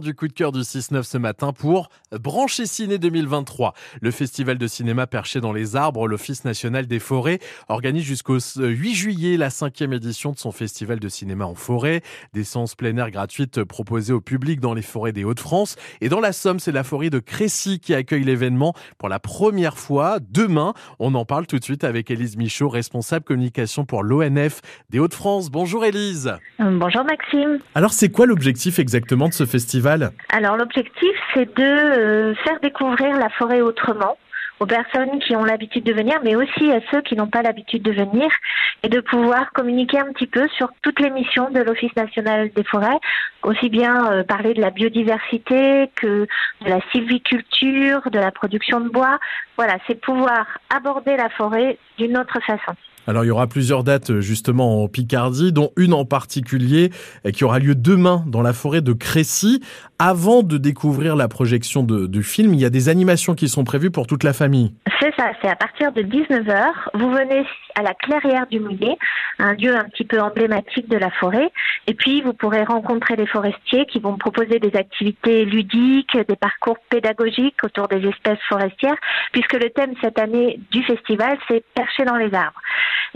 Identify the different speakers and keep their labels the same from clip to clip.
Speaker 1: du coup de cœur du 6-9 ce matin pour Brancher Ciné 2023. Le festival de cinéma perché dans les arbres, l'Office national des forêts, organise jusqu'au 8 juillet la cinquième édition de son festival de cinéma en forêt. Des séances plein air gratuites proposées au public dans les forêts des Hauts-de-France. Et dans la Somme, c'est la forêt de Crécy qui accueille l'événement pour la première fois demain. On en parle tout de suite avec Élise Michaud, responsable communication pour l'ONF des Hauts-de-France. Bonjour Élise.
Speaker 2: Bonjour Maxime.
Speaker 1: Alors c'est quoi l'objectif exactement de ce festival?
Speaker 2: Alors l'objectif, c'est de euh, faire découvrir la forêt autrement aux personnes qui ont l'habitude de venir, mais aussi à ceux qui n'ont pas l'habitude de venir, et de pouvoir communiquer un petit peu sur toutes les missions de l'Office national des forêts, aussi bien euh, parler de la biodiversité que de la sylviculture, de la production de bois. Voilà, c'est pouvoir aborder la forêt d'une autre façon.
Speaker 1: Alors il y aura plusieurs dates euh, justement en Picardie, dont une en particulier euh, qui aura lieu demain dans la forêt de Crécy. Avant de découvrir la projection de, de film, il y a des animations qui sont prévues pour toute la famille.
Speaker 2: C'est ça, c'est à partir de 19h. Vous venez à la clairière du Mouillet, un lieu un petit peu emblématique de la forêt. Et puis vous pourrez rencontrer les forestiers qui vont proposer des activités ludiques, des parcours pédagogiques autour des espèces forestières, puisque le thème cette année du festival, c'est percher dans les arbres.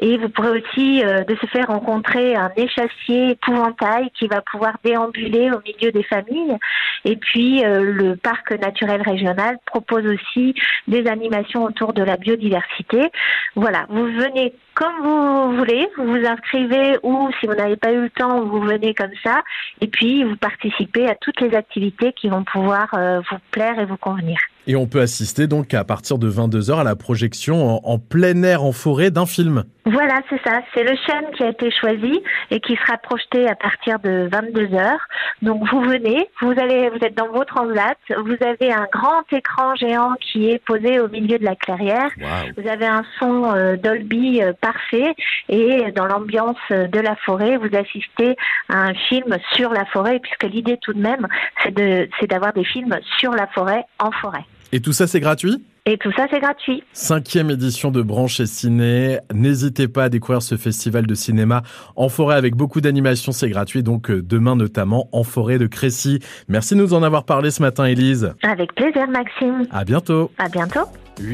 Speaker 2: Et vous pourrez aussi euh, de se faire rencontrer un échassier épouvantail qui va pouvoir déambuler au milieu des familles. Et puis euh, le parc naturel régional propose aussi des animations autour de la biodiversité. Voilà, vous venez comme vous voulez, vous vous inscrivez ou si vous n'avez pas eu le temps, vous venez comme ça. Et puis vous participez à toutes les activités qui vont pouvoir euh, vous plaire et vous convenir.
Speaker 1: Et on peut assister donc à partir de 22h à la projection en, plein air en forêt d'un film.
Speaker 2: Voilà, c'est ça. C'est le chaîne qui a été choisi et qui sera projeté à partir de 22h. Donc vous venez, vous allez, vous êtes dans votre transat, vous avez un grand écran géant qui est posé au milieu de la clairière. Vous avez un son euh, Dolby euh, parfait et dans l'ambiance de la forêt, vous assistez à un film sur la forêt puisque l'idée tout de même, c'est de, c'est d'avoir des films sur la forêt en forêt.
Speaker 1: Et tout ça, c'est gratuit?
Speaker 2: Et tout ça, c'est gratuit.
Speaker 1: Cinquième édition de Branche et Ciné. N'hésitez pas à découvrir ce festival de cinéma en forêt avec beaucoup d'animations. C'est gratuit, donc euh, demain notamment en forêt de Crécy. Merci de nous en avoir parlé ce matin, Élise.
Speaker 2: Avec plaisir, Maxime.
Speaker 1: À bientôt.
Speaker 2: À bientôt.